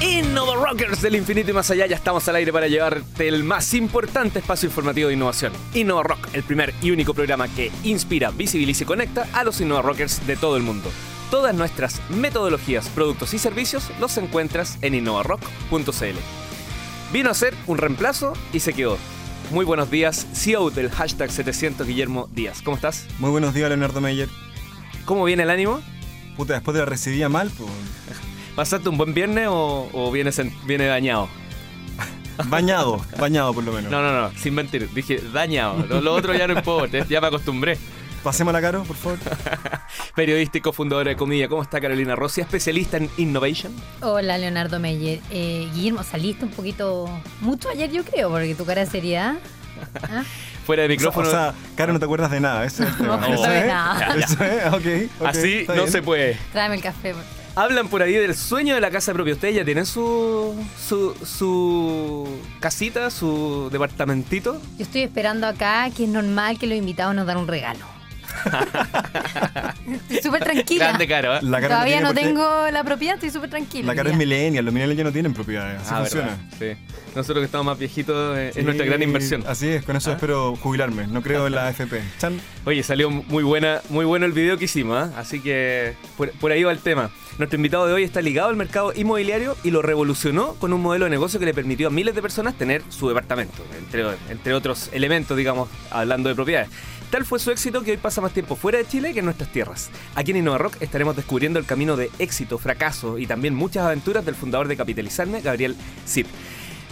Innova Rockers del infinito y más allá, ya estamos al aire para llevarte el más importante espacio informativo de innovación. Innova Rock, el primer y único programa que inspira, visibiliza y conecta a los Innova Rockers de todo el mundo. Todas nuestras metodologías, productos y servicios los encuentras en innovarock.cl. Vino a ser un reemplazo y se quedó. Muy buenos días, CEO del hashtag 700 Guillermo Díaz. ¿Cómo estás? Muy buenos días, Leonardo Meyer. ¿Cómo viene el ánimo? Puta, después de la recibía mal, pues. ¿Pasaste un buen viernes o, o vienes en- viene dañado? Bañado, bañado por lo menos. No, no, no, sin mentir. Dije dañado. Lo, lo otro ya no importa, ya me acostumbré. Pasémosla, Caro, por favor. Periodístico, fundadora de Comida. ¿Cómo está Carolina Rossi? Especialista en innovation. Hola, Leonardo Meyer. Eh, Guillermo, saliste un poquito mucho ayer, yo creo, porque tu cara de seriedad. ¿Ah? Fuera de O sea, micrófono. o sea, Caro, no te acuerdas de nada. Eso es. No, no sabes nada. Eso es, Así no bien. se puede. Tráeme el café. por- Hablan por ahí del sueño de la casa propia. ¿Ustedes ya tienen su, su, su casita, su departamentito? Yo estoy esperando acá que es normal que los invitados nos dan un regalo. Estoy súper tranquila. Grande caro, ¿eh? La Todavía no tengo la propiedad, estoy súper tranquila. La cara es millennial, los millennials ya no tienen propiedades. Así Ah, funciona. verdad, Sí. Nosotros que estamos más viejitos, eh, es nuestra gran inversión. Así es, con eso ¿Ah? espero jubilarme. No creo en la AFP. Chan. Oye, salió muy buena, muy bueno el video que hicimos, ¿ah? así que por, por ahí va el tema. Nuestro invitado de hoy está ligado al mercado inmobiliario y lo revolucionó con un modelo de negocio que le permitió a miles de personas tener su departamento, entre, entre otros elementos, digamos, hablando de propiedades. Tal fue su éxito que hoy pasa más tiempo fuera de Chile que en nuestras tierras. Aquí en Innova Rock estaremos descubriendo el camino de éxito, fracaso y también muchas aventuras del fundador de Capitalizarme, Gabriel Zip.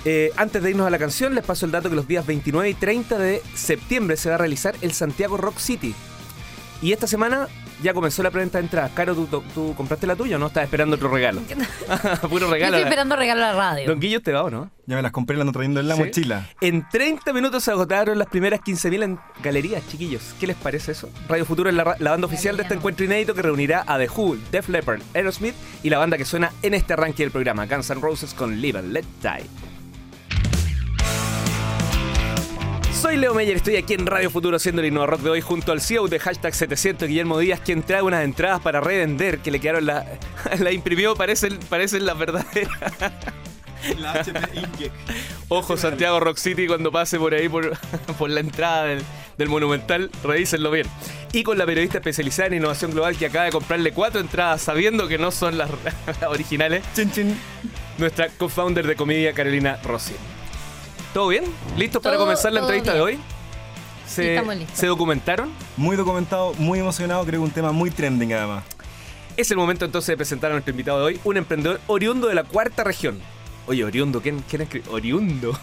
Eh, antes de irnos a la canción, les paso el dato que los días 29 y 30 de septiembre se va a realizar el Santiago Rock City. Y esta semana ya comenzó la preventa de entradas. Caro, ¿tú, tú- tú compraste la tuya o no? Estás esperando otro regalo. Puro Yo regalo. estoy esperando regalo a la radio. Don Guillo te va o no? Ya me las compré, las ando trayendo en la ¿Sí? mochila. En 30 minutos se agotaron las primeras 15.000 en galerías, chiquillos. ¿Qué les parece eso? Radio Futuro es la, banda oficial de este encuentro inédito que reunirá a The Who, Def Leppard, Aerosmith y la banda que suena en este arranque del programa, Guns N' Roses con Live and Let Die. Soy Leo Meyer, estoy aquí en Radio Futuro haciendo el Innova Rock de hoy junto al CEO de hashtag 700, Guillermo Díaz, quien trae unas entradas para revender que le quedaron la, la imprimió, parecen, parecen las verdaderas. La HP. Ojo Santiago Rock City cuando pase por ahí por, por la entrada del, del Monumental, revísenlo bien. Y con la periodista especializada en innovación global que acaba de comprarle cuatro entradas sabiendo que no son las, las originales, Chin, chin. nuestra co-founder de comedia Carolina Rossi. ¿Todo bien? ¿Listos para comenzar la entrevista de hoy? ¿Se, estamos listos. ¿Se documentaron? Muy documentado, muy emocionado. Creo que un tema muy trending además. Es el momento entonces de presentar a nuestro invitado de hoy, un emprendedor oriundo de la cuarta región. Oye, oriundo, ¿quién, quién escribe? Oriundo.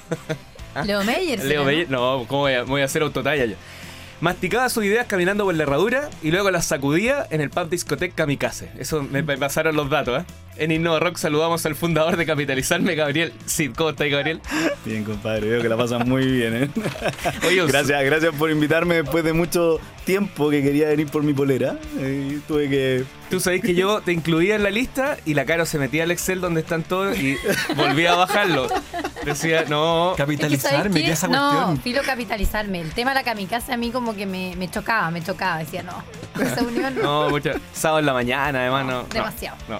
Leo Meyer. Leo ¿será, Meyer, no, ¿cómo voy a, voy a hacer autotalla yo? Masticaba sus ideas caminando por la herradura y luego las sacudía en el pub discoteca Kamikaze. Eso me, pasaron los datos, ¿eh? En Innova Rock saludamos al fundador de Capitalizarme, Gabriel Cid. ¿Cómo estás, Gabriel? Bien, compadre, veo que la pasan muy bien, ¿eh? Oye, gracias, gracias por invitarme después de mucho tiempo que quería venir por mi polera. Eh, tuve que. Tú sabés que yo te incluía en la lista y la Caro se metía al Excel donde están todos y volvía a bajarlo. Decía, no. Es que, Capitalizarme, ¿sabes ¿qué qué? es esa No, cuestión? filo capitalizarme. El tema de la kamikaze a mí como que me, me chocaba, me chocaba. Decía, no, esa unión no. No, mucho. Sábado en la mañana, además, no. no, Demasiado. No.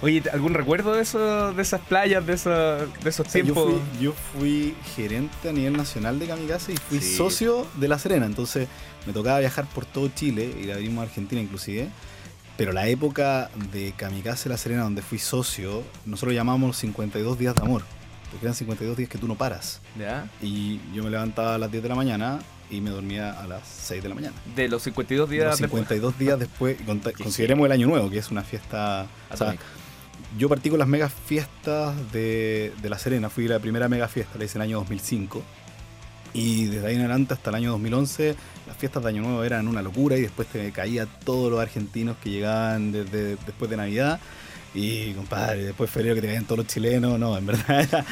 Oye, ¿algún recuerdo de, eso, de esas playas, de esos, de esos sea, yo, tiempos? fui, yo fui gerente a nivel nacional de Kamikaze y fui Sí. socio de La Serena. Entonces me tocaba viajar por todo Chile, ir a abrimos a Argentina inclusive. Pero la época de Kamikaze La Serena, donde fui socio, nosotros llamamos los 52 días de amor. Porque eran 52 días que tú no paras. ¿Ya? Y yo me levantaba a las 10 de la mañana y me dormía a las 6 de la mañana. De los 52 De días los después. 52 días después, y conta- Que consideremos el año nuevo, que es una fiesta. o sea, yo partí con las mega fiestas de, de La Serena, fui la primera mega fiesta, la hice en el año 2005. Y desde ahí en adelante hasta el año 2011, las fiestas de Año Nuevo eran una locura y después te caía todos los argentinos que llegaban desde después de Navidad. Y compadre, después de febrero que te caían todos los chilenos, no, en verdad era.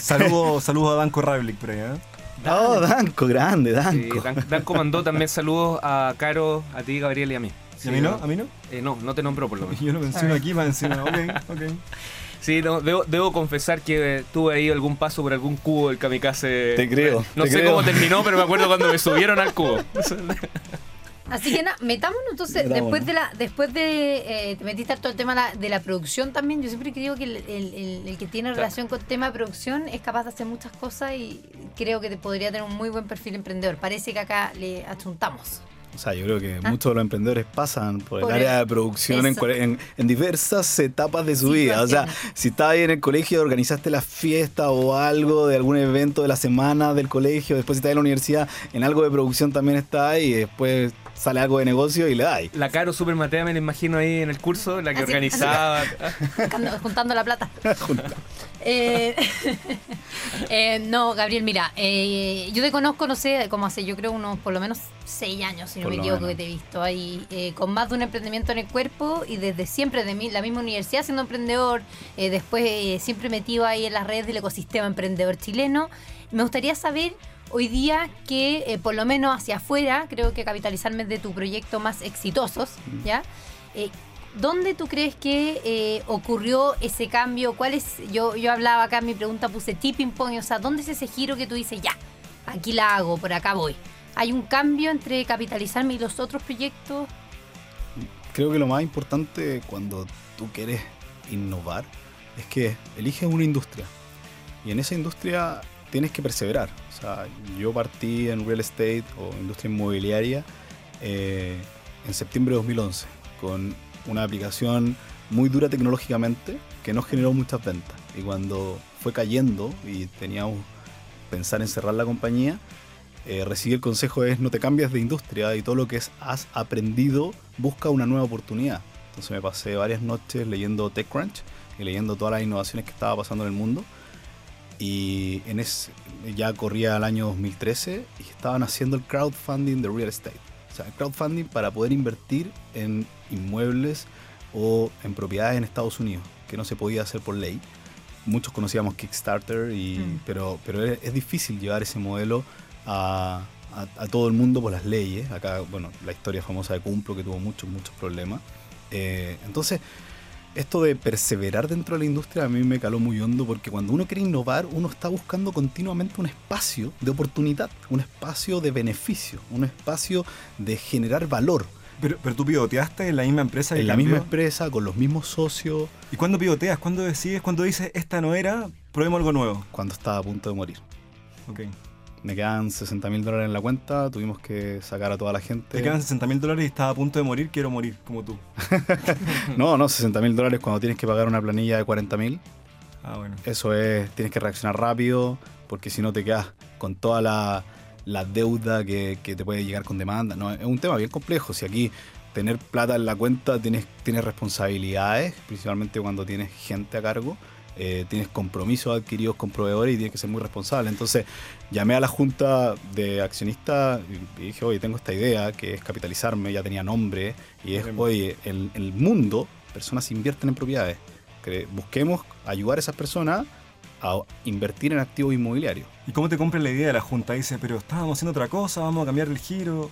Saludos saludo a Danco Ravlik por ahí, ¿eh? No, Danco, grande, Sí, Danco. Dan, Dan comandó también saludos a Caro, a ti, Gabriel y a mí. ¿Y a mí no? ¿A mí no? Eh, no, no te nombró por lo menos. Yo lo menciono aquí más encima. Ok, ok. Sí, no, debo, debo confesar que tuve ahí algún paso por algún cubo del kamikaze. Te creo, No te sé creo. cómo terminó, pero me acuerdo cuando me subieron al cubo. Así que nada, metámonos entonces, Metámonos. después de la, después de, eh, te metiste a todo el tema de la, de la producción también, yo siempre creo que el, el- el- el que tiene relación con el tema de producción es capaz de hacer muchas cosas y creo que te podría tener un muy buen perfil emprendedor. Parece que acá le achuntamos. O sea, yo creo que Ah. muchos de los emprendedores pasan por el área de producción en, diversas etapas de su vida. O sea, si estabas ahí en el colegio, organizaste la fiesta o algo de algún evento de la semana del colegio, después si estás en la universidad, en algo de producción también está ahí, y después sale algo de negocio y le das. La Caro Super Matea me la imagino ahí en el curso, la que Así- organizaba. Juntando- Juntando la plata. Eh, eh, no, Gabriel, mira, eh, yo te conozco, no sé, como hace, yo creo unos por lo menos seis años, si no me equivoco, menos. que te he visto ahí, con más de un emprendimiento en el cuerpo y desde siempre, de mi- la misma universidad siendo emprendedor, después siempre metido ahí en las redes del ecosistema emprendedor chileno. Me gustaría saber hoy día que, eh, por lo menos hacia afuera, creo que capitalizarme de tu proyecto más exitosos, ¿ya? Eh, ¿Dónde tú crees que eh, ocurrió ese cambio? ¿Cuál? Yo, yo hablaba acá mi pregunta, puse tipping point, o sea, ¿dónde es ese giro que tú dices, ya, aquí la hago, por acá voy? ¿Hay un cambio entre capitalizarme y los otros proyectos? Creo que lo más importante cuando tú quieres innovar es que eliges una industria. Y en esa industria tienes que perseverar. O sea, yo partí en real estate o industria inmobiliaria eh, en septiembre de 2011 con una aplicación muy dura tecnológicamente que no generó muchas ventas. Y cuando fue cayendo y teníamos pensar en cerrar la compañía, eh, recibí el consejo es no te cambies de industria y todo lo que es, has aprendido busca una nueva oportunidad. Entonces me pasé varias noches leyendo TechCrunch y leyendo todas las innovaciones que estaba pasando en el mundo. Y en ese, ya corría el año 2013 y estaban haciendo el crowdfunding de real estate. O sea, crowdfunding para poder invertir en inmuebles o en propiedades en Estados Unidos, que no se podía hacer por ley. Muchos conocíamos Kickstarter, y, Mm. pero, pero es, es difícil llevar ese modelo a, a- a todo el mundo por las leyes. Acá, bueno, la historia famosa de Cumplo, que tuvo muchos, muchos problemas. Eh, entonces, esto de perseverar dentro de la industria a mí me caló muy hondo porque cuando uno quiere innovar, uno está buscando continuamente un espacio de oportunidad, un espacio de beneficio, un espacio de generar valor Pero, pero tú pivoteaste en la misma empresa. en la cambió. misma empresa, con los mismos socios, ¿Y cuándo pivoteas? ¿Cuándo decides? ¿Cuándo dices, esta no era, probemos algo nuevo? cuando estaba a punto de morir. Ok. Me quedan 60 mil dólares en la cuenta, tuvimos que sacar a toda la gente. Te quedan 60 mil dólares y estás a punto de morir, quiero morir, como tú. No, no, 60 mil dólares cuando tienes que pagar una planilla de 40 mil. Ah, bueno. Eso es, tienes que reaccionar rápido, porque si no te quedas con toda la, la deuda que, que te puede llegar con demanda. No, es un tema bien complejo. Si aquí tener plata en la cuenta tienes, tienes responsabilidades, principalmente cuando tienes gente a cargo. Eh, tienes compromisos adquiridos con proveedores y tienes que ser muy responsable. Entonces llamé a la junta de accionistas y dije, oye, tengo esta idea que es capitalizarme, ya tenía nombre, y es, oye, en el mundo personas invierten en propiedades. Que busquemos ayudar a esas personas a invertir en activos inmobiliarios. ¿Y cómo te compras la idea de la junta? Dice, pero estábamos haciendo otra cosa, vamos a cambiar el giro.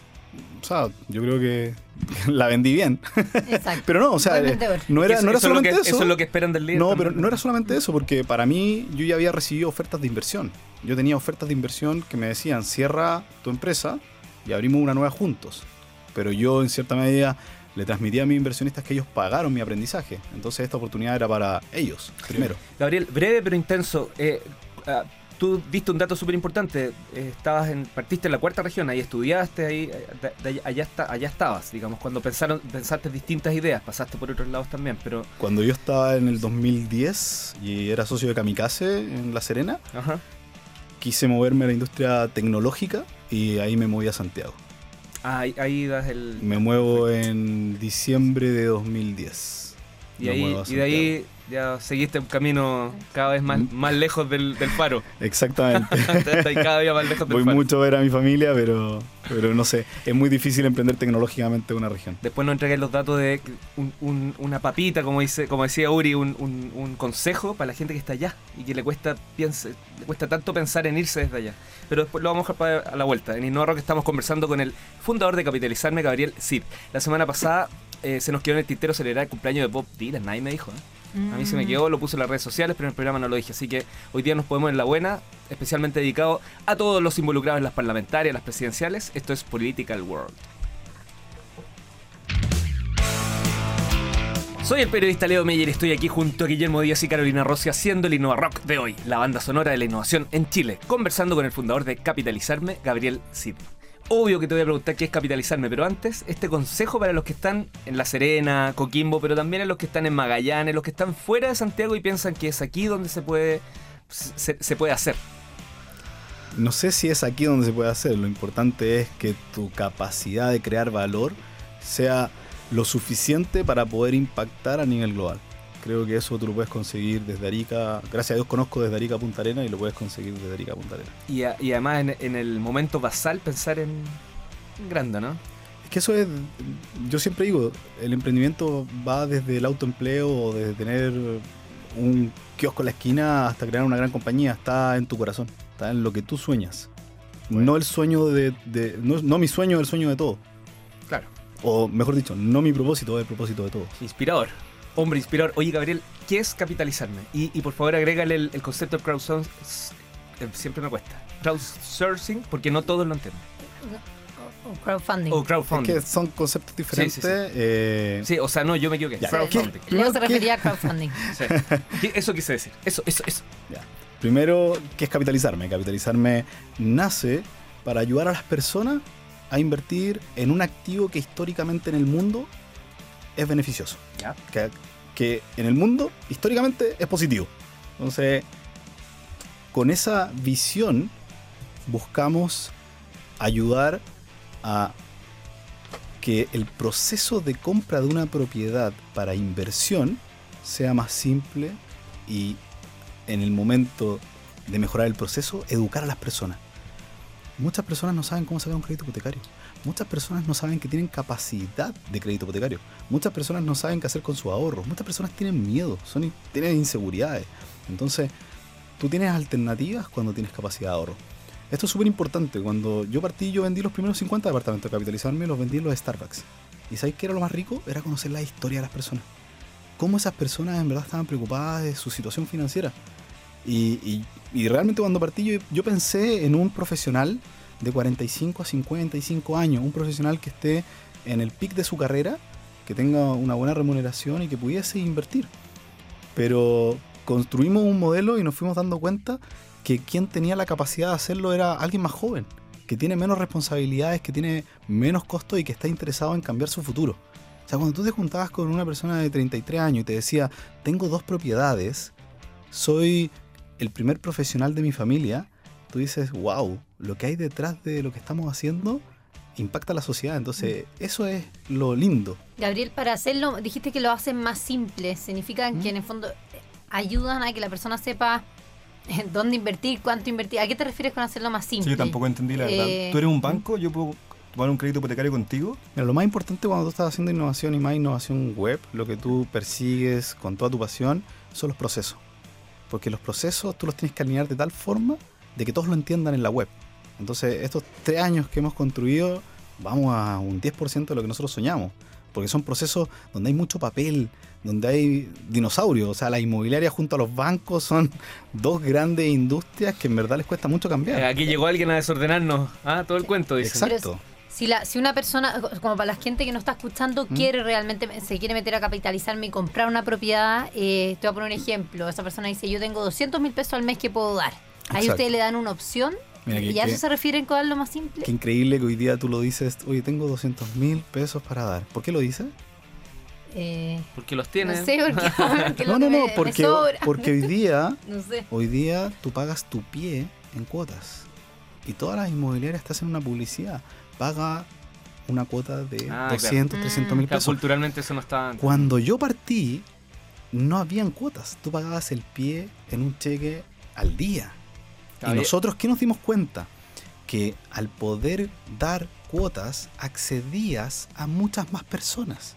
O sea, yo creo que la vendí bien. Exacto. Pero no, o sea, eh, no era, Eso- no era eso es lo solamente que- eso. Eso es lo que esperan del líder. No, también. pero no era solamente eso, porque para mí yo ya había recibido ofertas de inversión. Yo tenía ofertas de inversión que me decían, cierra tu empresa y abrimos una nueva juntos. Pero yo en cierta medida le transmití a mis inversionistas que ellos pagaron mi aprendizaje. Entonces esta oportunidad era para ellos, primero. Gabriel, breve pero intenso. Eh, ah, tú diste un dato súper importante. Eh, estabas en, partiste en la cuarta región, ahí estudiaste, ahí, eh, de- de allá, allá, está, allá estabas, digamos, cuando pensaron, pensaste distintas ideas, pasaste por otros lados también, pero... Cuando yo estaba en el 2010 y era socio de Kamikaze en La Serena, Ajá. quise moverme a la industria tecnológica y ahí me moví a Santiago. Ah, ahí, ahí das el... Me muevo en diciembre de 2010. Y, ahí, y de ahí ya seguiste un camino cada vez más, Mm. más lejos del, del faro. Exactamente. Cada día más lejos del Voy faro. mucho a ver a mi familia, pero, pero no sé. Es muy difícil emprender tecnológicamente una región. Después nos entregué los datos de un- un- una papita, como dice, como decía Uri, un, un- consejo para la gente que está allá y que le cuesta piense, le cuesta tanto pensar en irse desde allá. Pero después lo vamos a dejar para a la vuelta. En Innova Rock estamos conversando con el fundador de Capitalizarme, Gabriel Cid. La semana pasada eh, se nos quedó en el tintero celebrar el cumpleaños de Bob Dylan, nadie me dijo. ¿eh? A mí se me mm. quedó, lo puse en las redes sociales, pero en el programa no lo dije. Así que hoy día nos podemos en la buena, especialmente dedicado a todos los involucrados en las parlamentarias, las presidenciales. Esto es Political World. Soy el periodista Leo Meyer y estoy aquí junto a Guillermo Díaz y Carolina Rossi haciendo el Innova Rock de hoy, la banda sonora de la innovación en Chile, conversando con el fundador de Capitalizarme, Gabriel Cid. Obvio que te voy a preguntar qué es capitalizarme, pero antes, este consejo para los que están en La Serena, Coquimbo, pero también en los que están en Magallanes, los que están fuera de Santiago y piensan que es aquí donde se puede, se, se puede hacer. No sé si es aquí donde se puede hacer, lo importante es que tu capacidad de crear valor sea lo suficiente para poder impactar a nivel global. Creo que eso tú lo puedes conseguir desde Arica. Gracias a Dios conozco desde Arica a Punta Arena y lo puedes conseguir desde Arica a Punta Arena. Y, a- y además en, en el momento basal pensar en, en grande, ¿no? Es que eso es, yo siempre digo, el emprendimiento va desde el autoempleo o desde tener un kiosco en la esquina hasta crear una gran compañía. Está en tu corazón, está en lo que tú sueñas. No el sueño de, de- no, no mi sueño, el sueño de todo. Claro. O mejor dicho, no mi propósito, el propósito de todos. Inspirador. Hombre inspirador. Oye, Gabriel, ¿qué es capitalizarme? Y, y por favor, agrégale el, el concepto de crowdsourcing. eh, Siempre me cuesta. Crowdsourcing, porque no todos lo entienden. O crowdfunding. O Es crowdfunding. que son conceptos diferentes. Sí, sí, sí. eh, Sí, o sea, no, yo me equivoqué. Ya. Crowdfunding. ¿Qué? Leo se ¿Qué? refería a crowdfunding. Sí. ¿Qué- Eso quise decir. Eso, eso, eso. Ya. Primero, ¿qué es capitalizarme? Capitalizarme nace para ayudar a las personas a invertir en un activo que históricamente en el mundo es beneficioso. Ya. Que, que en el mundo históricamente es positivo. Entonces, con esa visión buscamos ayudar a que el proceso de compra de una propiedad para inversión sea más simple y en el momento de mejorar el proceso, educar a las personas. Muchas personas no saben cómo sacar un crédito hipotecario. Muchas personas no saben que tienen capacidad de crédito hipotecario. Muchas personas no saben qué hacer con sus ahorros. Muchas personas tienen miedo, son, tienen inseguridades. Entonces, tú tienes alternativas cuando tienes capacidad de ahorro. Esto es súper importante. Cuando yo partí, yo vendí los primeros 50 departamentos de capitalizarme, los vendí en los Starbucks. ¿Y sabéis qué era lo más rico? Era conocer la historia de las personas. Cómo esas personas en verdad estaban preocupadas de su situación financiera. Y, realmente cuando partí yo pensé en un profesional de 45 a 55 años, un profesional que esté en el pic de su carrera, que tenga una buena remuneración y que pudiese invertir. Pero construimos un modelo y nos fuimos dando cuenta que quien tenía la capacidad de hacerlo era alguien más joven, que tiene menos responsabilidades, que tiene menos costos y que está interesado en cambiar su futuro. O sea, cuando tú te juntabas con una persona de 33 años y te decía, tengo dos propiedades, soy el primer profesional de mi familia, tú dices, wow, lo que hay detrás de lo que estamos haciendo impacta a la sociedad. Entonces, eso es lo lindo. Gabriel, para hacerlo, dijiste que lo hacen más simple. Significa ¿Mm? que en el fondo eh, ayudan a que la persona sepa eh, dónde invertir, cuánto invertir. ¿A qué te refieres con hacerlo más simple? Sí, yo tampoco entendí la verdad. Eh, Tú eres un banco, yo puedo tomar un crédito hipotecario contigo. Mira, lo más importante cuando tú estás haciendo innovación y más innovación web, lo que tú persigues con toda tu pasión son los procesos. Porque los procesos tú los tienes que alinear de tal forma de que todos lo entiendan en la web. Entonces, estos tres años que hemos construido, vamos a un 10% de lo que nosotros soñamos. Porque son procesos donde hay mucho papel, donde hay dinosaurios. O sea, la inmobiliaria junto a los bancos son dos grandes industrias que en verdad les cuesta mucho Eh, cambiar. aquí llegó alguien a desordenarnos. Ah, todo el cuento, dice. Exacto. Si, la, si una persona, como para la gente que no está escuchando, ¿Mm? quiere realmente, se quiere meter a capitalizarme y comprar una propiedad, eh, te voy a poner un ejemplo. Esa persona dice, yo tengo 200 mil pesos al mes que puedo dar. Ahí Exacto. ustedes le dan una opción Mira, que- y a que- eso se refieren con lo más simple. Qué increíble que hoy día tú lo dices, oye, tengo 200 mil pesos para dar. ¿Por qué lo dices? Eh, Porque los no tienen. sé, porque, porque No, lo no, no, me- me porque, sobra. porque hoy día, No sé. hoy día tú pagas tu pie en cuotas. Y todas las inmobiliarias te hacen una publicidad. Paga una cuota de Ah, 200, claro. 300 mil Claro, pesos. culturalmente eso no está. Cuando yo partí, no habían cuotas. Tú pagabas el pie en un cheque al día. Está Y nosotros, ¿qué nos dimos cuenta? Que al poder dar cuotas, accedías a muchas más personas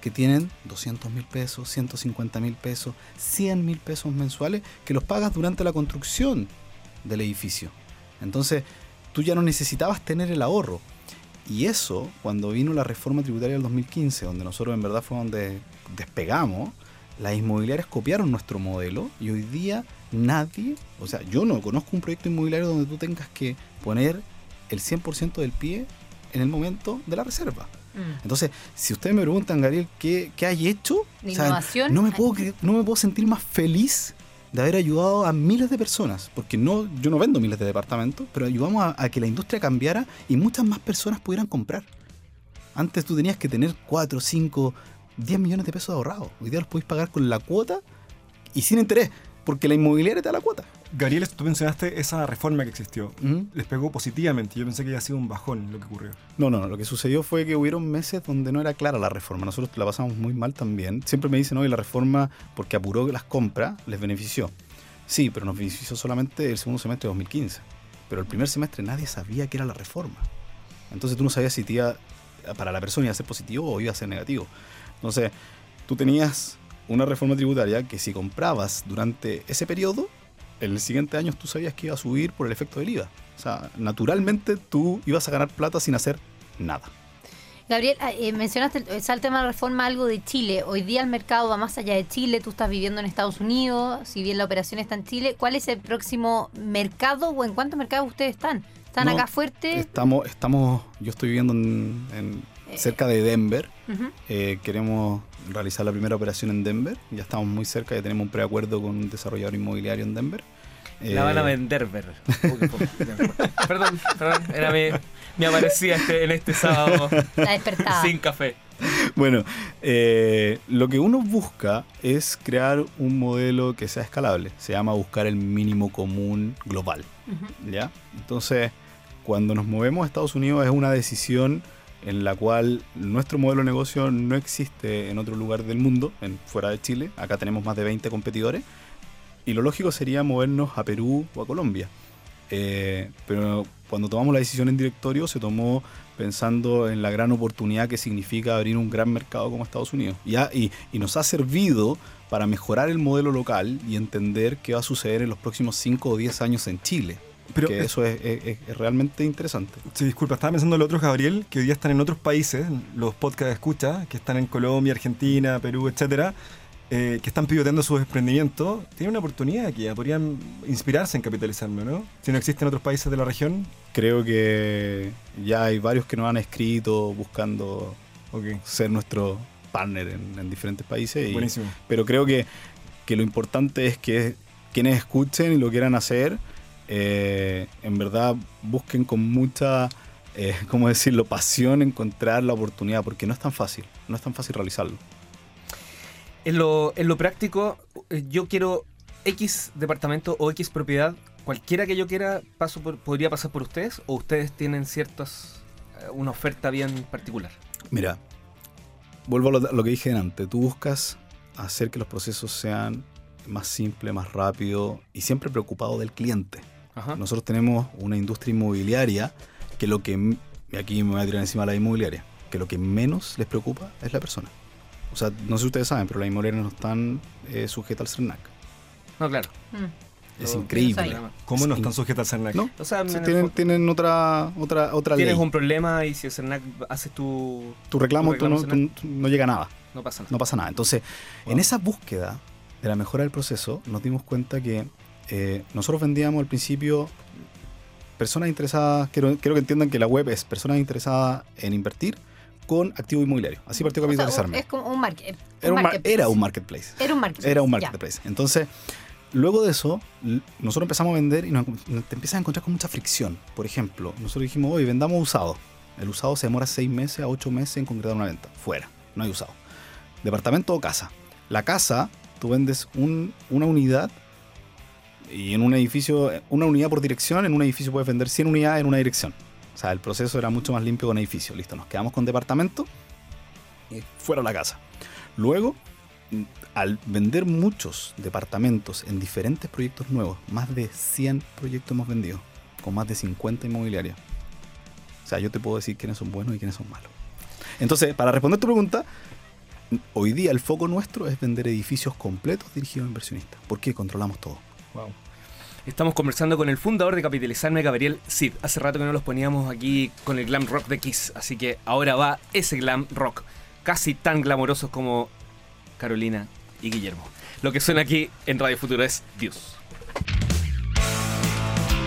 que tienen 200 mil pesos, 150 mil pesos, 100 mil pesos mensuales, que los pagas durante la construcción del edificio. Entonces, tú ya no necesitabas tener el ahorro. Y eso, cuando vino la reforma tributaria del 2015, donde nosotros en verdad fue donde despegamos, las inmobiliarias copiaron nuestro modelo y hoy día nadie, o sea, yo no conozco un proyecto inmobiliario donde tú tengas que poner el 100% del pie en el momento de la reserva. Mm. Entonces, si ustedes me preguntan, Gabriel, ¿qué, qué hay hecho? Innovación. no, me puedo, no me puedo sentir más feliz de haber ayudado a miles de personas, porque no, yo no vendo miles de departamentos, pero ayudamos a, a que la industria cambiara y muchas más personas pudieran comprar. Antes tú tenías que tener 4, 5, 10 millones de pesos ahorrados. Hoy día los podéis pagar con la cuota y sin interés, porque la inmobiliaria te da la cuota. Gabriel, tú mencionaste esa reforma que existió. Ujú. Les pegó positivamente. Yo pensé que había sido un bajón lo que ocurrió. No, no, no. Lo que sucedió fue que hubieron meses donde no era clara la reforma. Nosotros la pasamos muy mal también. Siempre me dicen, hoy la reforma, porque apuró las compras, les benefició. Sí, pero nos benefició solamente el segundo semestre de 2015. Pero el primer semestre nadie sabía que era la reforma. Entonces tú no sabías si te iba, para la persona iba a ser positivo o iba a ser negativo. Entonces, tú tenías una reforma tributaria que si comprabas durante ese periodo, el siguiente año tú sabías que iba a subir por el efecto del IVA. O sea, naturalmente tú ibas a ganar plata sin hacer nada. Gabriel, ah, eh, mencionaste el, el tema de la reforma algo de Chile. Hoy día el mercado va más allá de Chile. Tú estás viviendo en Estados Unidos, si bien la operación está en Chile. ¿Cuál es el próximo mercado o en cuántos mercados ustedes están? ¿Están No, acá fuertes? Estamos, estamos, yo estoy viviendo en, en- Eh. cerca de Denver. Eh, queremos realizar la primera operación en Denver. Ya estamos muy cerca, ya tenemos un preacuerdo con un desarrollador inmobiliario en Denver. La van a Eh, vender, ver. perdón, perdón, era mi, me aparecía este, en este sábado La despertada. sin café. Bueno, eh, lo que uno busca es crear un modelo que sea escalable. Se llama buscar el mínimo común global. ¿ya? Entonces, cuando nos movemos a Estados Unidos es una decisión en la cual nuestro modelo de negocio no existe en otro lugar del mundo, en, fuera de Chile. Acá tenemos más de 20 competidores. Y lo lógico sería movernos a Perú o a Colombia. Eh, pero cuando tomamos la decisión en directorio se tomó pensando en la gran oportunidad que significa abrir un gran mercado como Estados Unidos. ¿ya? Y, y nos ha servido para mejorar el modelo local y entender qué va a suceder en los próximos 5 o 10 años en Chile. Pero que es- eso es, es- es realmente interesante. Sí, disculpa, estaba pensando en los otros, Gabriel, que hoy día están en otros países, los podcasts de escucha, que están en Colombia, Argentina, Perú, etcétera, eh, que están pivoteando sus emprendimientos. Tienen una oportunidad aquí, podrían inspirarse en capitalizarme, ¿no? Si no existen otros países de la región, Creo que ya hay varios que nos han escrito buscando ser nuestro partner en, en diferentes países. y- buenísimo. pero creo que, que lo importante es que quienes escuchen y lo quieran hacer, eh, en verdad busquen con mucha, eh, ¿cómo decirlo?, pasión encontrar la oportunidad, porque no es tan fácil, no es tan fácil realizarlo. En lo, en lo práctico, eh, yo quiero X departamento o X propiedad, cualquiera que yo quiera, paso por- podría pasar por ustedes o ustedes tienen ciertas, eh, una oferta bien particular. Mira, vuelvo a lo, lo que dije antes, tú buscas hacer que los procesos sean más simples, más rápido y siempre preocupado del cliente. Ajá. Nosotros tenemos una industria inmobiliaria que lo que, aquí me voy a tirar encima de la inmobiliaria, que lo que menos les preocupa es la persona. O sea, no sé si ustedes saben, pero las inmobiliarias no están eh, sujetas al CERNAC. No, claro. Mm. Es increíble. ¿Cómo no están sujetas al CERNAC? ¿No? O sea, Sí, tienen, tienen otra, otra, otra ley. tienes un problema y si el CERNAC haces tu... Tu reclamo, tu tú no, tú- no llega a nada. No pasa nada. no pasa nada. Entonces, en esa búsqueda de la mejora del proceso, nos dimos cuenta que eh, nosotros vendíamos al principio personas interesadas, quiero, quiero que entiendan que la web es personas interesadas en invertir con activo inmobiliario. Así partió O sea, Capitalizarme. es como un, market, era, un mar- marketplace. era un marketplace. Era un marketplace. Era un marketplace. Entonces, luego de eso, nosotros empezamos a vender y nos, te empiezas a encontrar con mucha fricción. Por ejemplo, nosotros dijimos, oye, vendamos usado. El usado se demora seis meses a ocho meses en concretar una venta. Fuera, no hay usado. Departamento o casa. La casa, tú vendes un- una unidad y en un edificio, una unidad por dirección, en un edificio puedes vender 100 unidades en una dirección. O sea, el proceso era mucho más limpio con edificio. Listo, nos quedamos con departamento y fuera la casa. Luego, al vender muchos departamentos en diferentes proyectos nuevos, más de 100 proyectos hemos vendido, con más de 50 inmobiliarias. O sea, yo te puedo decir quiénes son buenos y quiénes son malos. Entonces, para responder tu pregunta, hoy día el foco nuestro es vender edificios completos dirigidos a inversionistas, porque controlamos todo. Estamos conversando con el fundador de Capitalizarme, Gabriel Cid. Hace rato que no los poníamos aquí con el glam rock de Kiss, así que ahora va ese glam rock, casi tan glamorosos como Carolina y Guillermo. Lo que suena aquí en Radio Futuro es Dios.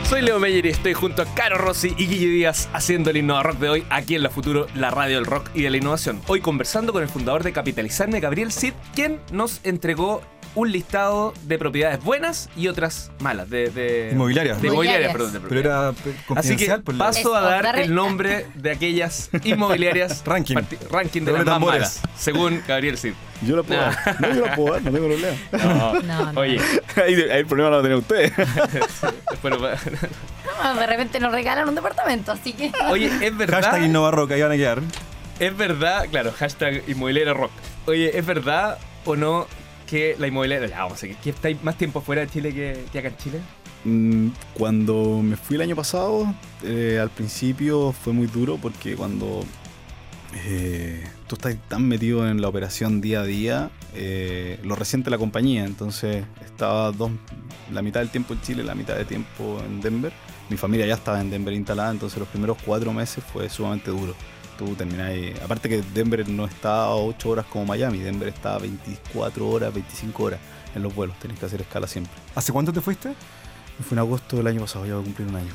Soy Leo Meyer y estoy junto a Caro Rossi y Guille Díaz haciendo el Innova Rock de hoy aquí en La Futuro, la radio del rock y de la innovación. Hoy conversando con el fundador de Capitalizarme, Gabriel Cid, quien nos entregó un listado de propiedades buenas y otras malas. De, de Inmobiliarias. De inmobiliarias, perdón. de Pero era pe- Así que pues, la- paso a dar el nombre de aquellas inmobiliarias Ranking. ranking de Doble las más malas, según Gabriel Cid. Yo lo puedo Nah. dar. No, yo lo puedo dar, no tengo problema. No, No, no. Oye, ahí, ahí el problema lo tienen ustedes. bueno, No, de repente nos regalan un departamento, así que. oye, es verdad. Hashtag Innovarroca, ahí van a quedar. Es verdad, claro, hashtag inmobiliaria rock. Oye, ¿es verdad o no que la inmobiliaria. Ya, vamos a seguir. ¿Que estáis más tiempo fuera de Chile que, que acá en Chile? Mm, Cuando me fui el año pasado, eh, al principio fue muy duro porque cuando eh, tú estás tan metido en la operación día a día, eh, lo resiente la compañía. Entonces estaba dos, la mitad del tiempo en Chile, la mitad del tiempo en Denver. Mi familia ya estaba en Denver instalada, entonces los primeros cuatro meses fue sumamente duro. Tú terminás, aparte que Denver no está a 8 horas como Miami, Denver está a 24 horas, 25 horas en los vuelos, tenés que hacer escala siempre. ¿Hace cuánto te fuiste? Fue en agosto del año pasado, ya va a cumplir un año.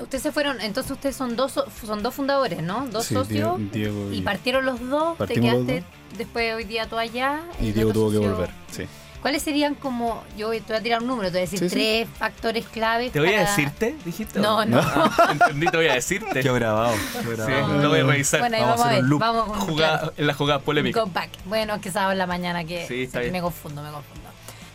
Ustedes se fueron, entonces ustedes son dos so- son dos fundadores, ¿no? Dos Sí, socios. Diego y, Y partieron los dos, te quedaste después hoy día tú allá. y Diego tuvo que volver. Sí. ¿Cuáles serían como, yo te voy a tirar un número, te voy a decir Sí, sí. tres factores claves? ¿Te voy a para- decirte? ¿Dijiste? No, no. Ah, entendí, te voy a decirte. Qué grabado. qué Sí, grabado. lo voy a revisar. Bueno, ahí Vamos vamos, a a hacer ver. un loop. Vamos con Jugada- claro, en la jugada polémica. comeback. Bueno, es que sábado en la mañana que Sí, está bien. me confundo, me confundo.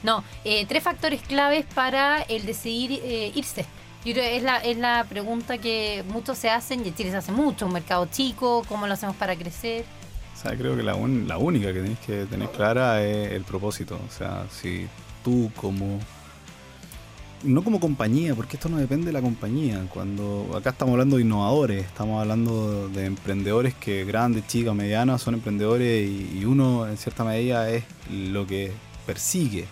No, eh, tres factores claves para el decidir eh, irse. Yo creo que es la, es la pregunta que muchos se hacen, y en Chile se hace mucho, un mercado chico, ¿cómo lo hacemos para crecer? Creo que la, un- la única que tenés que tener clara es el propósito. O sea, si tú como... No como compañía, porque esto no depende de la compañía. Cuando acá estamos hablando de innovadores, estamos hablando de emprendedores que grandes, chicas, medianas son emprendedores y, y uno en cierta medida es lo que persigue.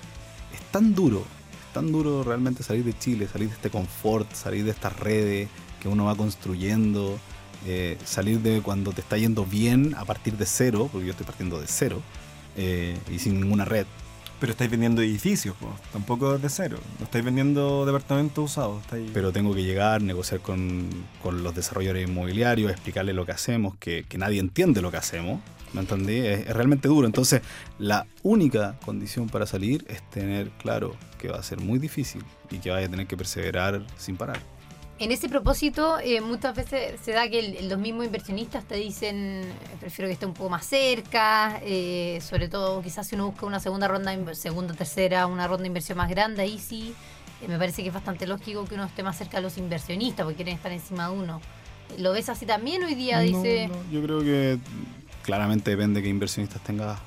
Es tan duro, es tan duro realmente salir de Chile, salir de este confort, salir de estas redes que uno va construyendo, eh, salir de cuando te está yendo bien a partir de cero, porque yo estoy partiendo de cero eh, y sin ninguna red. Pero estáis vendiendo edificios, po. tampoco de cero. No estáis vendiendo departamentos usados. estáis- Pero tengo que llegar, negociar con, con los desarrolladores inmobiliarios, explicarles lo que hacemos, que, que nadie entiende lo que hacemos. ¿Me entendí? Es, es realmente duro. Entonces, la única condición para salir es tener claro que va a ser muy difícil y que vaya a tener que perseverar sin parar. En ese propósito, eh, muchas veces se da que el- los mismos inversionistas te dicen, eh, prefiero que esté un poco más cerca, eh, sobre todo quizás si uno busca una segunda ronda, segunda, tercera, una ronda de inversión más grande, ahí sí, eh, me parece que es bastante lógico que uno esté más cerca de los inversionistas, porque quieren estar encima de uno. ¿Lo ves así también hoy día? No, Dice, no, yo creo que claramente depende de qué inversionistas tenga,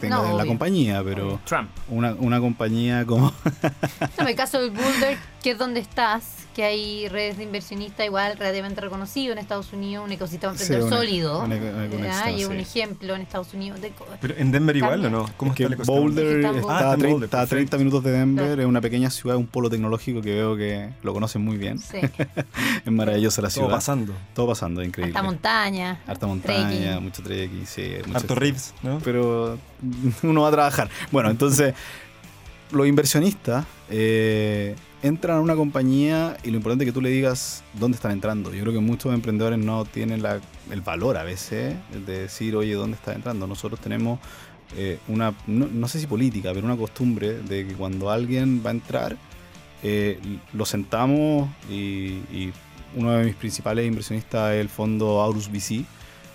tenga No, en la compañía, pero Trump. una, una compañía como... en el caso del Boulder, que es donde estás, que hay redes de inversionistas igual relativamente reconocido en Estados Unidos, un ecosistema Sí, emprendedor sólido. una Ah, conexión, y un ejemplo en Estados Unidos de Pero en Denver igual o no? ¿Cómo Es que está el ecosistema? Boulder Está. Ah, a, está en 30, Boulder, está a 30 perfecto. minutos de Denver, Claro. es una pequeña ciudad, un polo tecnológico que veo que lo conocen muy bien. sí, Es maravillosa la Todo ciudad. pasando. Todo pasando, increíble. hasta montaña. Harta montaña, trekking. mucho trekking, sí. Harto Reeves, ¿no? Pero uno va a trabajar. Bueno, entonces, los inversionistas eh, entran a una compañía y lo importante es que tú le digas dónde están entrando. Yo creo que muchos emprendedores no tienen el valor a veces de decir, oye, ¿dónde está entrando? Nosotros tenemos eh, una, no, no sé si política, pero una costumbre de que cuando alguien va a entrar, eh, lo sentamos y, y uno de mis principales inversionistas es el fondo Aurus VC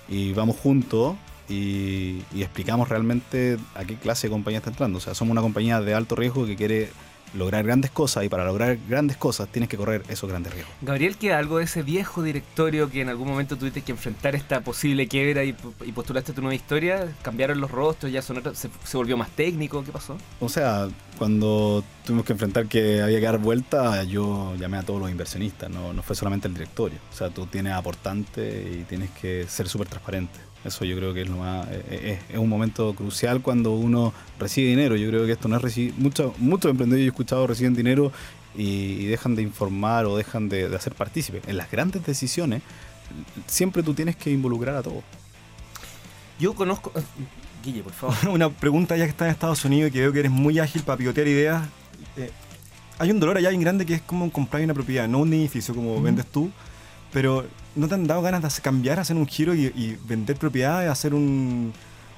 y vamos juntos y, y explicamos realmente a qué clase de compañía está entrando. O sea, somos una compañía de alto riesgo que quiere lograr grandes cosas y para lograr grandes cosas tienes que correr esos grandes riesgos. Gabriel, ¿queda algo de ese viejo directorio que en algún momento tuviste que enfrentar esta posible quiebra y, y postulaste tu nueva historia? ¿Cambiaron los rostros? ¿Ya son otros? ¿Se, se volvió más técnico? ¿Qué pasó? O sea, cuando tuvimos que enfrentar que había que dar vuelta, yo llamé a todos los inversionistas, no, no fue solamente el directorio. O sea, tú tienes aportante y tienes que ser súper transparente. Eso yo creo que es lo más. eh, eh, es, es un momento crucial cuando uno recibe dinero. Yo creo que esto no es recibir. Muchos, muchos emprendedores yo he escuchado reciben dinero y, y dejan de informar o dejan de, de hacer partícipe. En las grandes decisiones, siempre tú tienes que involucrar a todos. Yo conozco... eh, Guille, por favor. Una pregunta ya que estás en Estados Unidos y que veo que eres muy ágil para pivotear ideas. Eh, hay un dolor allá bien grande que es como comprar una propiedad, no un edificio como vendes tú, pero ¿no te han dado ganas de cambiar, hacer un giro y, y vender propiedades, hacer un,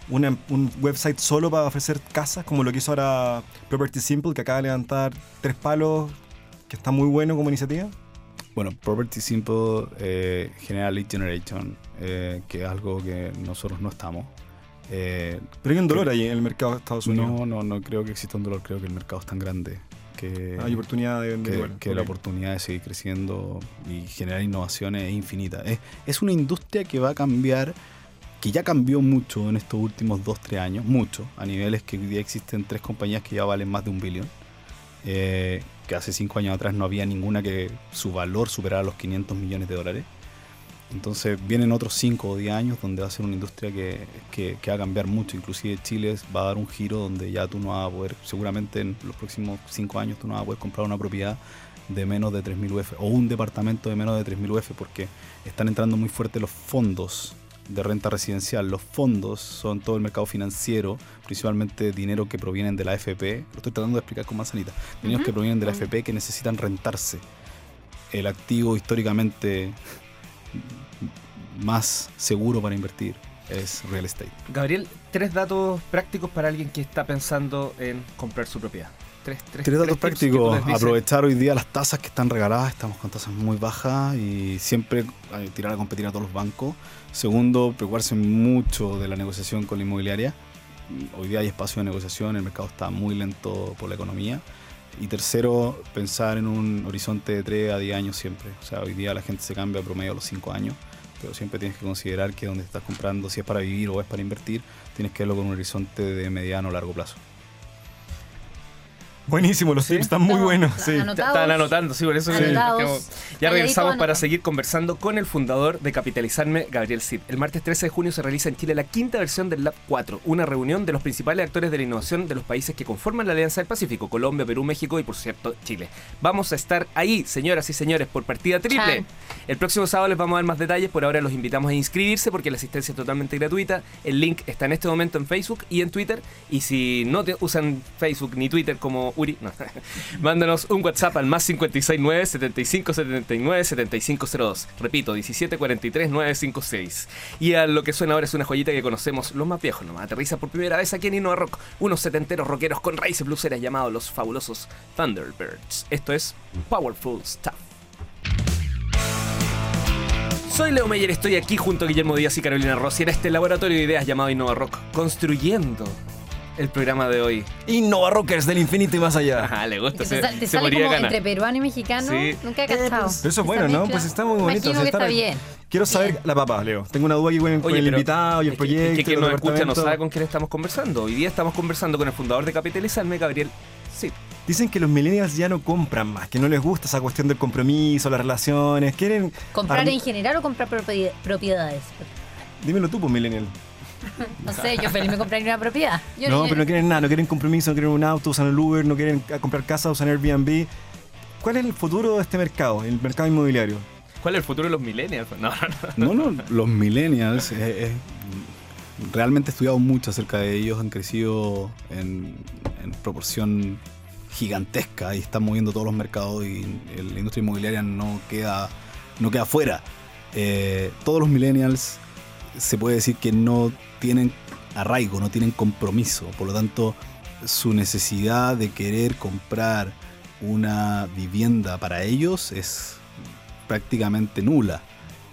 una- un website solo para ofrecer casas, como lo que hizo ahora Property Simple, que acaba de levantar tres palos, que está muy bueno como iniciativa? Bueno, Property Simple eh, genera lead generation, eh, que es algo que nosotros no estamos. Eh, Pero hay un dolor ahí en el mercado de Estados Unidos. no, no, no creo que exista un dolor, creo que el mercado es tan grande que, Hay oportunidad de que, igual. que la Ok. oportunidad de seguir creciendo y generar innovaciones es infinita. Es, es una industria que va a cambiar, que ya cambió mucho en estos últimos 2-3 años, mucho, a niveles que hoy día existen tres compañías que ya valen más de un billón. eh, que hace 5 años atrás no había ninguna que su valor superara los 500 millones de dólares. Entonces vienen otros 5 o 10 años donde va a ser una industria que, que- que va a cambiar mucho. Inclusive Chile va a dar un giro donde ya tú no vas a poder, seguramente en los próximos 5 años tú no vas a poder comprar una propiedad de menos de 3.000 UF o un departamento de menos de 3.000 UF porque están entrando muy fuerte los fondos de renta residencial. Los fondos son todo el mercado financiero, principalmente dinero que provienen de la AFP. Lo estoy tratando de explicar con manzanita. Dineros que provienen de la AFP que necesitan rentarse. El activo históricamente más seguro para invertir es real estate. Gabriel, tres datos prácticos para alguien que está pensando en comprar su propiedad. Tres, tres, Tres datos tú prácticos. Aprovechar hoy día las tasas que están regaladas. Estamos con tasas muy bajas y siempre eh, tirar a competir a todos los bancos. Segundo, preocuparse mucho de la negociación con la inmobiliaria. Hoy día hay espacio de negociación, el mercado está muy lento por la economía. Y tercero, pensar en un horizonte de 3 a 10 años siempre. O sea, hoy día la gente se cambia a promedio a los 5 años, pero siempre tienes que considerar que donde estás comprando, si es para vivir o es para invertir, tienes que verlo con un horizonte de mediano o largo plazo. Buenísimo, los ¿Sí? tips están muy buenos. Sí. Estaban anotando, sí, por eso Ya regresamos para seguir conversando con el fundador de Capitalizarme, Gabriel Cid. El martes 13 de junio se realiza en Chile la quinta versión del Lab 4, una reunión de los principales actores de la innovación de los países que conforman la Alianza del Pacífico, Colombia, Perú, México y por cierto Chile. Vamos a estar ahí, señoras y señores, por partida triple. Chan. El próximo sábado les vamos a dar más detalles, por ahora los invitamos a inscribirse porque la asistencia es totalmente gratuita. El link está en este momento en Facebook y en Twitter. Y si no te usan Facebook ni Twitter como Uri, no, mándanos un WhatsApp al más 569 7579 7502. Repito, 1743 956. Y a lo que suena ahora es una joyita que conocemos los más viejos nomás. Aterriza por primera vez aquí en Innova Rock, unos setenteros rockeros con raíces bluseras llamados los fabulosos Thunderbirds. Esto es Powerful Stuff. Soy Leo Meyer, estoy aquí junto a Guillermo Díaz y Carolina Rossi en este laboratorio de ideas llamado Innova Rock, construyendo el programa de hoy. Innova Rockers del infinito y más allá. Ajá, le gusta, se, te, se sale moría como entre peruano y mexicano. Sí. Nunca he cachado. Pero eso es bueno, ¿no? mezcla. Pues está muy bonito. Imagino que está bien. Quiero saber la papa, Leo. Tengo una duda aquí con el, Oye, invitado y el es que- proyecto. Es que quien nos escucha no sabe con quién estamos conversando. Hoy día estamos conversando con el fundador de Capitalizarme, Gabriel. Sí. Dicen que los millennials ya no compran más, que no les gusta esa cuestión del compromiso, las relaciones. Quieren. ¿Comprar en general o comprar propied- propiedades? Dímelo tú, pues, millennial. No sé, yo feliz me compraría una propiedad. Yo- no, pero no quieren nada, no quieren compromiso, no quieren un auto, usan el Uber, no quieren a comprar casa, usan Airbnb. ¿Cuál es el futuro de este mercado, el mercado inmobiliario? ¿Cuál es el futuro de los millennials? No, no, no. No, los millennials, eh, eh, realmente he estudiado mucho acerca de ellos, han crecido en, en proporción gigantesca y están moviendo todos los mercados y el- la industria inmobiliaria no queda, no queda fuera. Eh, todos los millennials se puede decir que no tienen arraigo, no tienen compromiso, por lo tanto su necesidad de querer comprar una vivienda para ellos es prácticamente nula.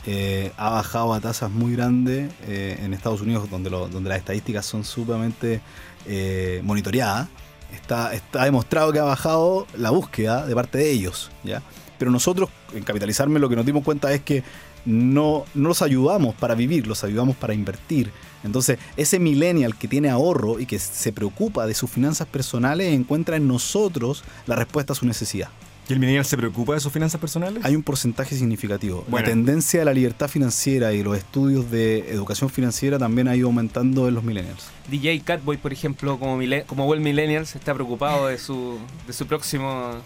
Eh, ha bajado a tasas muy grandes eh, en Estados Unidos, donde, donde las estadísticas son sumamente eh, monitoreadas. Está, está demostrado que ha bajado la búsqueda de parte de ellos. ¿ya? Pero nosotros, en Capitalizarme, lo que nos dimos cuenta es que no, no los ayudamos para vivir, los ayudamos para invertir. Entonces, ese millennial que tiene ahorro y que se preocupa de sus finanzas personales encuentra en nosotros la respuesta a su necesidad. ¿Y el millennial se preocupa de sus finanzas personales? Hay un porcentaje significativo. Bueno. La tendencia de la libertad financiera y los estudios de educación financiera también ha ido aumentando en los millennials. DJ Catboy, por ejemplo, como, como buen millennial, se está preocupado de su, de su próximo...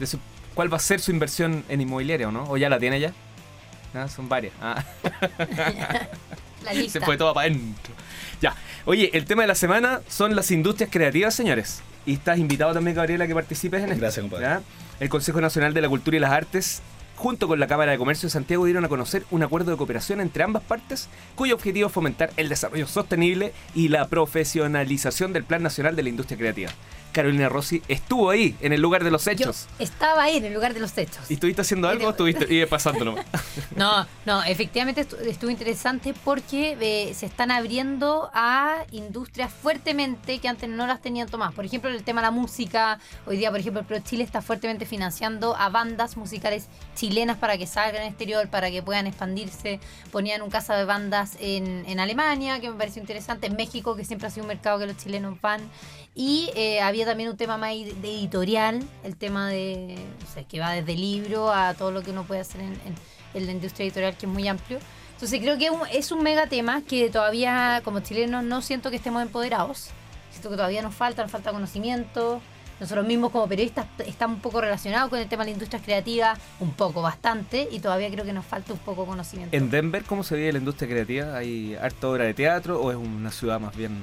De su, ¿Cuál va a ser su inversión en inmobiliaria o no? ¿O ya la tiene ya? Ah, son varias. Ah. La Se fue todo para adentro. Ya. Oye, el tema de la semana son las industrias creativas, señores. y estás invitado también, Gabriela, a que participes en esto. Gracias, compadre. ¿ya? El Consejo Nacional de la Cultura y las Artes, junto con la Cámara de Comercio de Santiago, dieron a conocer un acuerdo de cooperación entre ambas partes, cuyo objetivo es fomentar el desarrollo sostenible y la profesionalización del Plan Nacional de la Industria Creativa. Carolina Rossi estuvo ahí, en el lugar de los Yo hechos. estaba ahí en el lugar de los techos. ¿Y estuviste haciendo algo o estuviste ibas pasando nomás? No, no, efectivamente estu- estuvo interesante porque eh, se están abriendo a industrias fuertemente que antes no las tenían tomadas. Por ejemplo, el tema de la música. Hoy día, por ejemplo, el Pro Chile está fuertemente financiando a bandas musicales chilenas para que salgan al exterior, para que puedan expandirse. Ponían un casa de bandas en, en Alemania, que me pareció interesante, en México, que siempre ha sido un mercado que los chilenos van. Y eh, había también un tema más de editorial, el tema de, o sea, que va desde libro a todo lo que uno puede hacer en, en- en la industria editorial, que es muy amplio. Entonces creo que es un, es un mega tema que todavía como chilenos no siento que estemos empoderados. Siento que todavía nos falta, nos falta conocimiento. Nosotros mismos como periodistas estamos un poco relacionados con el tema de las industrias creativas, un poco, bastante, y todavía creo que nos falta un poco conocimiento. ¿En Denver cómo se vive la industria creativa? ¿Hay harta obra de teatro o es una ciudad más bien...?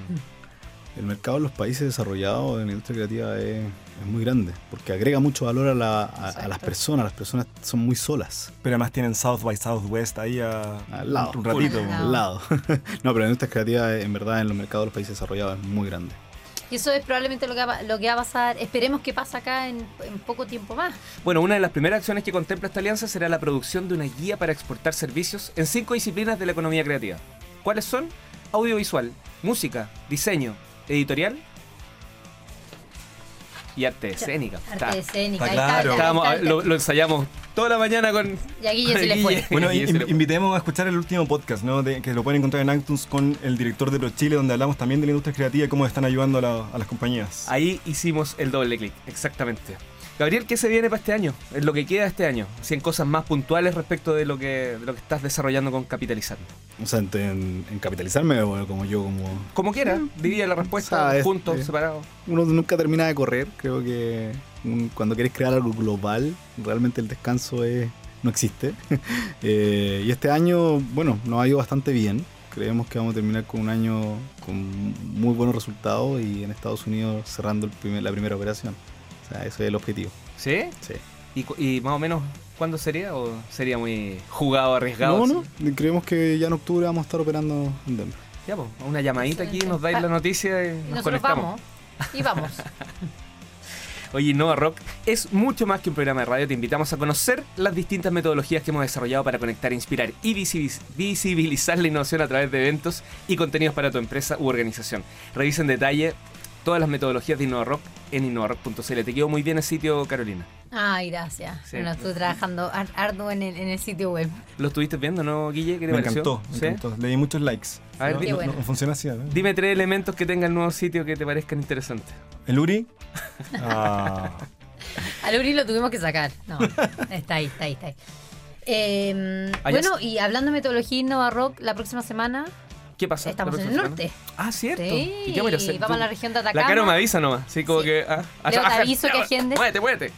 El mercado en los países desarrollados en la industria creativa es, es muy grande, porque agrega mucho valor a, la- a- a las personas. Las personas son muy solas. Pero además tienen South by Southwest ahí a, Al lado. un ratito. Al lado. Al lado. no, pero la industria creativa en verdad en los mercados de los países desarrollados es muy grande. Y eso es probablemente lo que, va, lo que va a pasar, esperemos que pase acá en, en poco tiempo más. Bueno, una de las primeras acciones que contempla esta alianza será la producción de una guía para exportar servicios en cinco disciplinas de la economía creativa. ¿Cuáles son? Audiovisual, música, diseño, editorial y arte escénica. Está- Arte escénica. está claro. estábamos- está el lo, lo ensayamos toda la mañana con... Y aquí ya se le Guille. fue. Bueno, in- fue. invitemos a escuchar el último podcast, ¿no? De- que lo pueden encontrar en iTunes con el director de Pro Chile, donde hablamos también de la industria creativa y cómo están ayudando a, la- a las compañías. Ahí hicimos el doble clic, exactamente. Gabriel, ¿qué se viene para este año? Es lo que queda este año. 100 cosas más puntuales respecto de lo que, de lo que estás desarrollando con Capitalizando. O sea, en, en- en capitalizarme o como yo, como... Como quieras, diría la respuesta, es- juntos, separados. Uno nunca termina de correr. Creo que cuando quieres crear algo global, realmente el descanso es, no existe. Eh, y este año, bueno, nos ha ido bastante bien. Creemos que vamos a terminar con un año con muy buenos resultados y en Estados Unidos cerrando el primer- la primera operación. Sea, ese es el objetivo. ¿Sí? Sí. ¿Y, más o menos cuándo sería? ¿O sería muy jugado, arriesgado? No, así? no, creemos que ya en octubre vamos a estar operando en Denver. Ya, pues, una llamadita aquí, nos dais la noticia y Y nos nosotros conectamos. vamos. Y vamos. Oye, Innova Rock es mucho más que un programa de radio. Te invitamos a conocer las distintas metodologías que hemos desarrollado para conectar, inspirar y visibiliz- visibilizar la innovación a través de eventos y contenidos para tu empresa u organización. Revisa en detalle todas las metodologías de Innova Rock en innovarock.cl. Te quedó muy bien el sitio, Carolina. Ay, gracias. Sí. Bueno, estuve trabajando ar- arduo en el, en el sitio web. ¿Lo estuviste viendo, no, Guille? ¿Qué te Me pareció? encantó, me ¿Sí? encantó. Le di muchos likes. A ver, no, di- Qué no- bueno. no funciona así, ¿eh? Dime tres elementos que tenga el nuevo sitio que te parezcan interesantes. ¿El Uri? Ah, Al Uri lo tuvimos que sacar. No, está ahí, está ahí, está ahí. Eh, ya bueno, y hablando de metodología Innova Rock, la próxima semana ¿Qué pasa? estamos la en el norte. semana? Ah, cierto. Sí, ¿Y qué voy a hacer? vamos a la región de La Atacama. Caro me avisa nomás, así como Sí. que... Ah, Leo, te aviso que agendes. Muévete, muévete.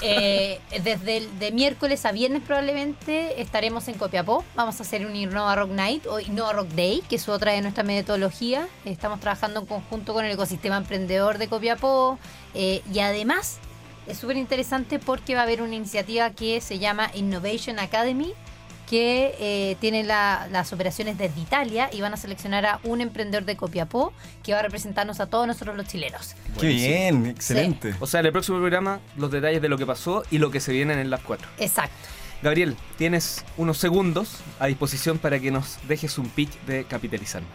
Eh, desde el, de miércoles a viernes probablemente estaremos en Copiapó. Vamos a hacer un Innova Rock Night o Innova Rock Day, que es otra de nuestra metodología. Estamos trabajando en conjunto con el ecosistema emprendedor de Copiapó. eh, y además es súper interesante porque va a haber una iniciativa que se llama Innovation Academy que eh, tiene la- las operaciones desde Italia y van a seleccionar a un emprendedor de Copiapó que va a representarnos a todos nosotros los chilenos. qué bien, excelente. O sea, en el próximo programa, los detalles de lo que pasó y lo que se viene en las 4. Exacto. Gabriel, tienes unos segundos a disposición para que nos dejes un pitch de capitalizarme.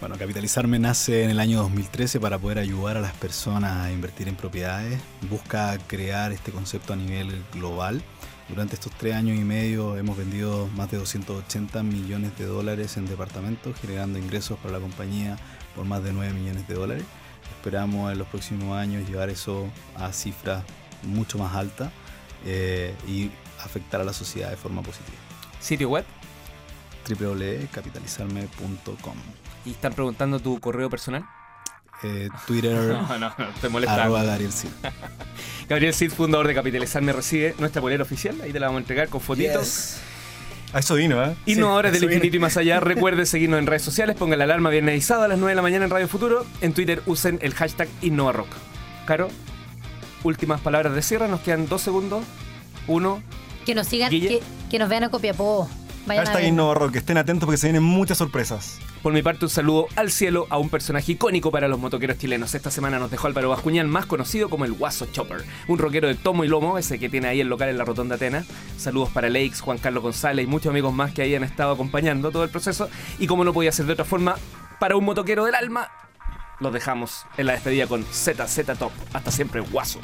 Bueno, Capitalizarme nace en el año 2013 para poder ayudar a las personas a invertir en propiedades. Busca crear este concepto a nivel global. Durante estos tres años y medio hemos vendido más de 280 millones de dólares en departamentos, generando ingresos para la compañía por más de 9 millones de dólares. Esperamos en los próximos años llevar eso a cifras mucho más altas eh, y afectar a la sociedad de forma positiva. Sitio web. www.capitalizarme.com Y están preguntando tu correo personal. Eh, Twitter, No, no, no, te molesta. arroba Gabriel Sil. Gabriel Cid, fundador de Capitalizarme, recibe nuestra polera oficial. Ahí te la vamos a entregar con fotitos. A eso vino, ¿eh? Innovadores eso del infinito y más allá. Recuerde seguirnos en redes sociales. Ponga la alarma viernesizado a las 9 de la mañana en Radio Futuro. En Twitter usen el hashtag InnovaRock. Caro, últimas palabras de cierre. Nos quedan dos segundos. Uno. Que nos sigan, que, que nos vean a Copiapó. Vayan Hashtag que estén atentos porque se vienen muchas sorpresas. Por mi parte, un saludo al cielo a un personaje icónico para los motoqueros chilenos. Esta semana nos dejó Álvaro Bascuñán, más conocido como el Guaso Chopper, un rockero de tomo y lomo, ese que tiene ahí el local en la Rotonda Atenas. Saludos para Lakes, Juan Carlos González y muchos amigos más que ahí han estado acompañando todo el proceso. Y como no podía ser de otra forma, para un motoquero del alma, los dejamos en la despedida con ZZ Top. Hasta siempre, Guaso.